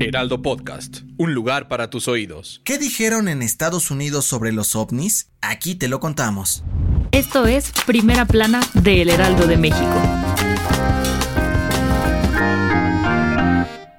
Heraldo Podcast, un lugar para tus oídos. ¿Qué dijeron en Estados Unidos sobre los ovnis? Aquí te lo contamos. Esto es Primera Plana de El Heraldo de México.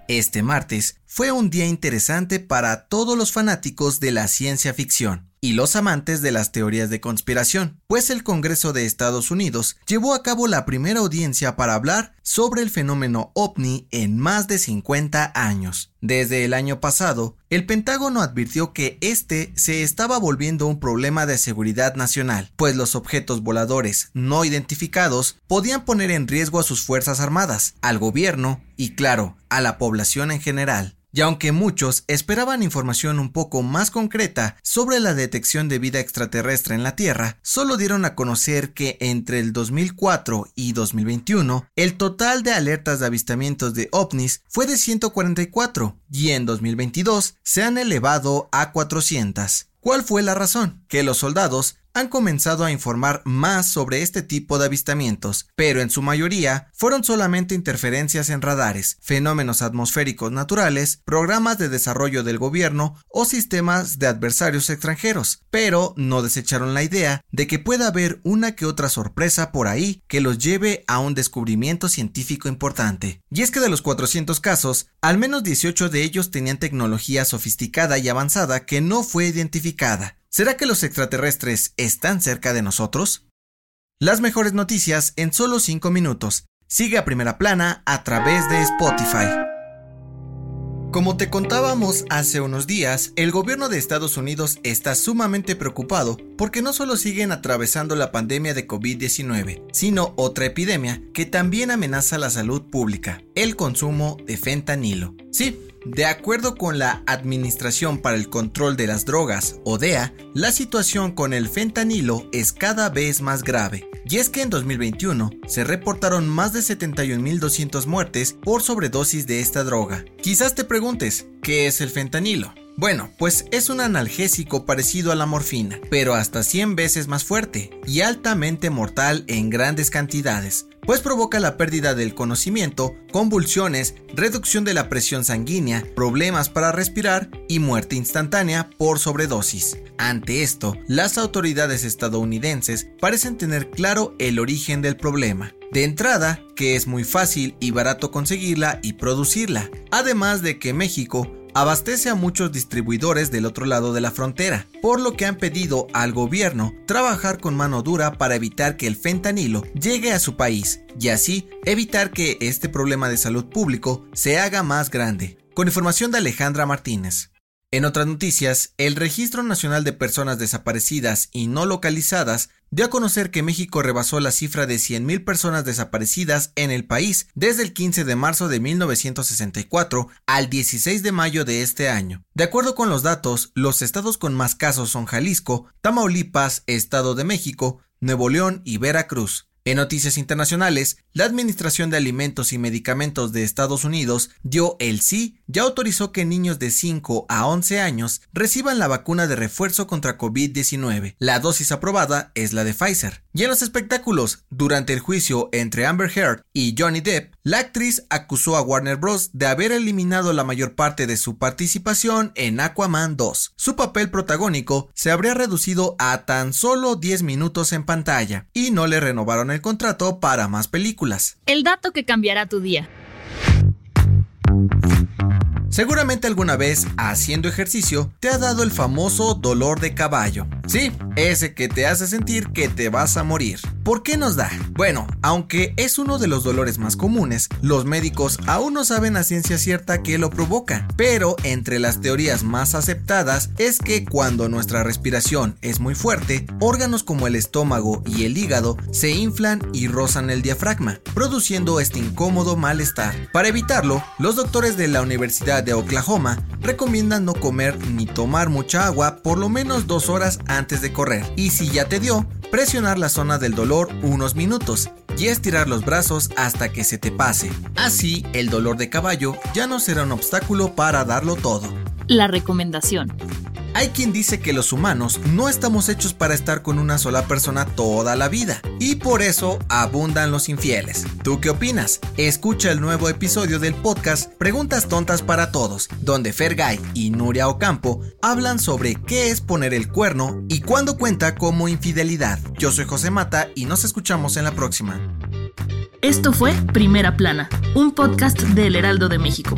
Este martes fue un día interesante para todos los fanáticos de la ciencia ficción y los amantes de las teorías de conspiración, pues el Congreso de Estados Unidos llevó a cabo la primera audiencia para hablar sobre el fenómeno ovni en más de 50 años. Desde el año pasado, el Pentágono advirtió que este se estaba volviendo un problema de seguridad nacional, pues los objetos voladores no identificados podían poner en riesgo a sus Fuerzas Armadas, al gobierno y, claro, a la población en general. Y aunque muchos esperaban información un poco más concreta sobre la detección de vida extraterrestre en la Tierra, solo dieron a conocer que entre el 2004 y 2021, el total de alertas de avistamientos de ovnis fue de 144 y en 2022 se han elevado a 400. ¿Cuál fue la razón? Que los soldados han comenzado a informar más sobre este tipo de avistamientos, pero en su mayoría fueron solamente interferencias en radares, fenómenos atmosféricos naturales, programas de desarrollo del gobierno o sistemas de adversarios extranjeros, pero no desecharon la idea de que pueda haber una que otra sorpresa por ahí que los lleve a un descubrimiento científico importante. Y es que de los 400 casos, al menos 18 de ellos tenían tecnología sofisticada y avanzada que no fue identificada. ¿Será que los extraterrestres están cerca de nosotros? Las mejores noticias en solo 5 minutos. Sigue a primera plana a través de Spotify. Como te contábamos hace unos días, el gobierno de Estados Unidos está sumamente preocupado porque no solo siguen atravesando la pandemia de COVID-19, sino otra epidemia que también amenaza la salud pública, el consumo de fentanilo. Sí, de acuerdo con la Administración para el Control de las Drogas, ODEA, la situación con el fentanilo es cada vez más grave. Y es que en 2021 se reportaron más de 71.200 muertes por sobredosis de esta droga. Quizás te preguntes, ¿qué es el fentanilo? Bueno, pues es un analgésico parecido a la morfina, pero hasta 100 veces más fuerte y altamente mortal en grandes cantidades, pues provoca la pérdida del conocimiento, convulsiones, reducción de la presión sanguínea, problemas para respirar y muerte instantánea por sobredosis. Ante esto, las autoridades estadounidenses parecen tener claro el origen del problema. De entrada, que es muy fácil y barato conseguirla y producirla, además de que México abastece a muchos distribuidores del otro lado de la frontera, por lo que han pedido al gobierno trabajar con mano dura para evitar que el fentanilo llegue a su país y así evitar que este problema de salud público se haga más grande. Con información de Alejandra Martínez. En otras noticias, el Registro Nacional de Personas Desaparecidas y No Localizadas dio a conocer que México rebasó la cifra de 100.000 personas desaparecidas en el país desde el 15 de marzo de 1964 al 16 de mayo de este año. De acuerdo con los datos, los estados con más casos son Jalisco, Tamaulipas, Estado de México, Nuevo León y Veracruz. En noticias internacionales, la Administración de Alimentos y Medicamentos de Estados Unidos dio el sí, ya autorizó que niños de 5 a 11 años reciban la vacuna de refuerzo contra COVID-19. La dosis aprobada es la de Pfizer. Y en los espectáculos, durante el juicio entre Amber Heard y Johnny Depp, la actriz acusó a Warner Bros. de haber eliminado la mayor parte de su participación en Aquaman 2. Su papel protagónico se habría reducido a tan solo 10 minutos en pantalla y no le renovaron el contrato para más películas. El dato que cambiará tu día. Seguramente alguna vez, haciendo ejercicio, te ha dado el famoso dolor de caballo. Sí, ese que te hace sentir que te vas a morir. ¿Por qué nos da? Bueno, aunque es uno de los dolores más comunes, los médicos aún no saben a ciencia cierta qué lo provoca. Pero entre las teorías más aceptadas es que cuando nuestra respiración es muy fuerte, órganos como el estómago y el hígado se inflan y rozan el diafragma, produciendo este incómodo malestar. Para evitarlo, los doctores de la Universidad de Oklahoma recomiendan no comer ni tomar mucha agua por lo menos dos horas antes de correr. Y si ya te dio, presionar la zona del dolor unos minutos y estirar los brazos hasta que se te pase. Así, el dolor de caballo ya no será un obstáculo para darlo todo. La recomendación. Hay quien dice que los humanos no estamos hechos para estar con una sola persona toda la vida y por eso abundan los infieles. ¿Tú qué opinas? Escucha el nuevo episodio del podcast Preguntas Tontas para Todos, donde Fergay y Nuria Ocampo hablan sobre qué es poner el cuerno y cuándo cuenta como infidelidad. Yo soy José Mata y nos escuchamos en la próxima. Esto fue Primera Plana, un podcast del Heraldo de México.